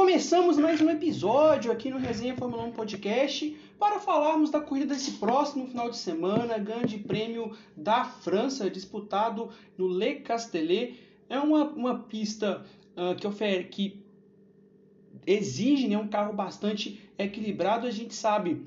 Começamos mais um episódio aqui no Resenha Fórmula 1 Podcast para falarmos da corrida desse próximo final de semana, Grande Prêmio da França, disputado no Le Castellet. É uma, uma pista uh, que, ofer que exige né, um carro bastante equilibrado. A gente sabe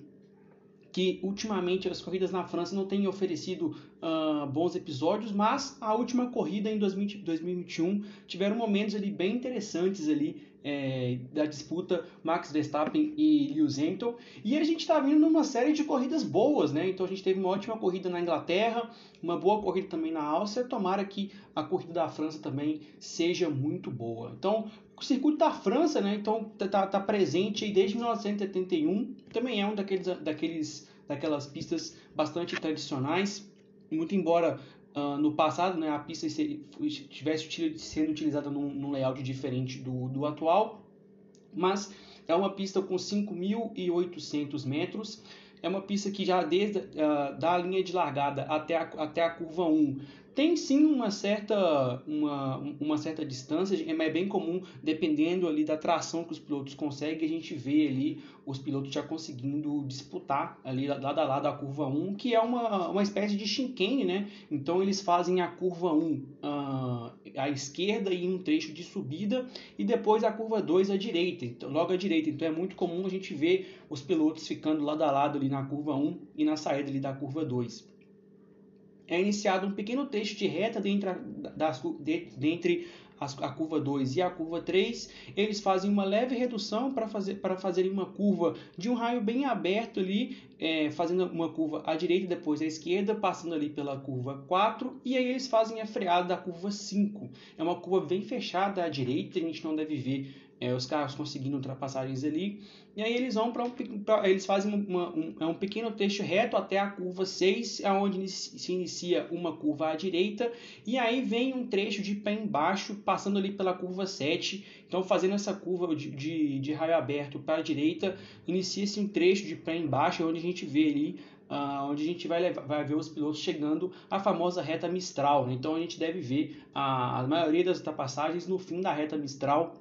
que ultimamente as corridas na França não têm oferecido uh, bons episódios, mas a última corrida em 2021 tiveram momentos ali bem interessantes ali é, da disputa Max Verstappen e Lewis Hamilton. E a gente está vindo numa série de corridas boas, né? Então a gente teve uma ótima corrida na Inglaterra, uma boa corrida também na Áustria. Tomara que a corrida da França também seja muito boa. Então o circuito da França, né? Então tá, tá, tá presente desde 1971. Também é um daqueles, daqueles daquelas pistas bastante tradicionais. Muito embora Uh, no passado, né, a pista estivesse sendo utilizada num, num, layout diferente do, do atual, mas é uma pista com 5.800 metros, é uma pista que já desde uh, da linha de largada até a, até a curva 1 tem sim uma certa, uma, uma certa distância, é bem comum, dependendo ali da tração que os pilotos conseguem, a gente vê ali os pilotos já conseguindo disputar ali lado a lado a curva 1, que é uma, uma espécie de chicane, né? Então eles fazem a curva 1 uh, ah, à esquerda e um trecho de subida, e depois a curva 2 à direita, então, logo à direita. Então é muito comum a gente ver os pilotos ficando lado a lado ali na curva 1 e na saída ali da curva 2 é iniciado um pequeno trecho de reta dentre a, das, de, dentre as, a curva 2 e a curva 3. Eles fazem uma leve redução para fazer, para fazerem uma curva de um raio bem aberto ali, é, fazendo uma curva à direita depois à esquerda, passando ali pela curva 4. E aí eles fazem a freada da curva 5. É uma curva bem fechada à direita, a gente não deve ver é, os carros conseguindo ultrapassagens ali. E aí eles vão para um, eles fazem uma, um, é um pequeno trecho reto até a curva 6, onde se inicia uma curva à direita, e aí vem um trecho de pé embaixo, passando ali pela curva 7. Então, fazendo essa curva de, de, de raio aberto para a direita, inicia-se um trecho de pé embaixo, onde a gente vê ali Uh, onde a gente vai, levar, vai ver os pilotos chegando à famosa reta Mistral. Né? Então a gente deve ver a, a maioria das ultrapassagens no fim da reta Mistral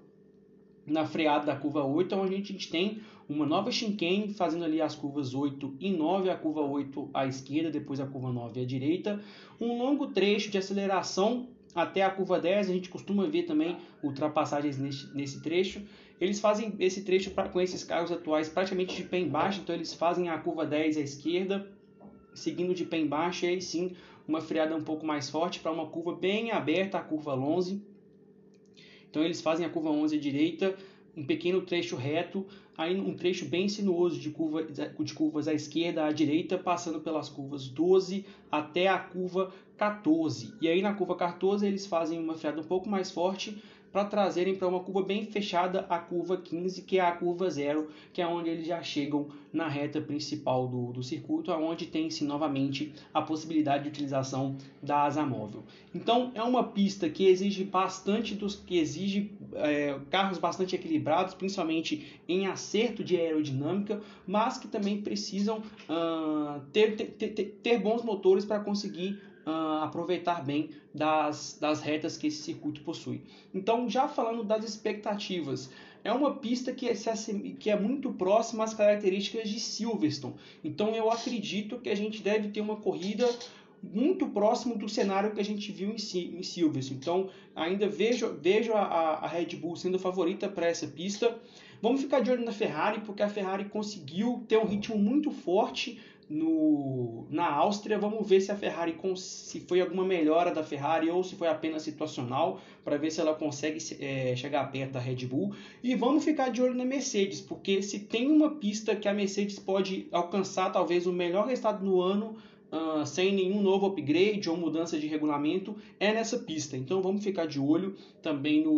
na freada da curva 8, onde a gente tem uma nova chicane fazendo ali as curvas 8 e 9, a curva 8 à esquerda, depois a curva 9 à direita, um longo trecho de aceleração até a curva 10, a gente costuma ver também ultrapassagens nesse, nesse trecho. Eles fazem esse trecho pra, com esses carros atuais praticamente de pé embaixo, então eles fazem a curva 10 à esquerda, seguindo de pé embaixo, e aí sim uma freada um pouco mais forte para uma curva bem aberta, a curva 11 então eles fazem a curva 11 à direita, um pequeno trecho reto, aí um trecho bem sinuoso de, curva, de curvas à esquerda, à direita, passando pelas curvas 12 até a curva 14. E aí na curva 14 eles fazem uma freada um pouco mais forte, para trazerem para uma curva bem fechada a curva 15, que é a curva zero, que é onde eles já chegam na reta principal do, do circuito, onde tem-se novamente a possibilidade de utilização da asa móvel. Então é uma pista que exige bastante dos que exige é, carros bastante equilibrados, principalmente em acerto de aerodinâmica, mas que também precisam uh, ter, ter, ter, ter bons motores para conseguir uh, aproveitar bem das, das retas que esse circuito possui. Então, já falando das expectativas, é uma pista que é, que é muito próxima às características de Silverstone. Então, eu acredito que a gente deve ter uma corrida muito próximo do cenário que a gente viu em, em Silverstone. Então, ainda vejo, vejo a, a Red Bull sendo favorita para essa pista. Vamos ficar de olho na Ferrari, porque a Ferrari conseguiu ter um ritmo muito forte no, na Áustria. Vamos ver se a Ferrari se foi alguma melhora da Ferrari ou se foi apenas situacional para ver se ela consegue é, chegar perto da Red Bull. E vamos ficar de olho na Mercedes, porque se tem uma pista que a Mercedes pode alcançar talvez o melhor resultado no ano Uh, sem nenhum novo upgrade ou mudança de regulamento é nessa pista. Então vamos ficar de olho também no,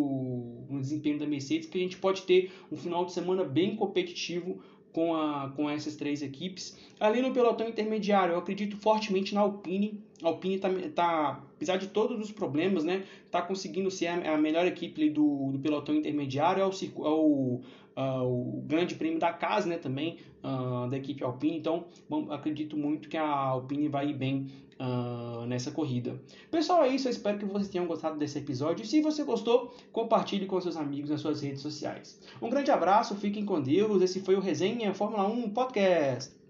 o desempenho da Mercedes, que a gente pode ter um final de semana bem competitivo com, a, com essas três equipes. Ali no pelotão intermediário, eu acredito fortemente na Alpine. A Alpine está, tá, apesar de todos os problemas, né, tá conseguindo ser a, a melhor equipe do, do pelotão intermediário. É o, é o, uh, o grande prêmio da casa, né, também uh, da equipe Alpine. Então, bom, acredito muito que a Alpine vai ir bem uh, nessa corrida. Pessoal, é isso. Eu espero que vocês tenham gostado desse episódio. Se você gostou, compartilhe com seus amigos nas suas redes sociais. Um grande abraço, fiquem com Deus. Esse foi o Resenha Fórmula 1 Podcast.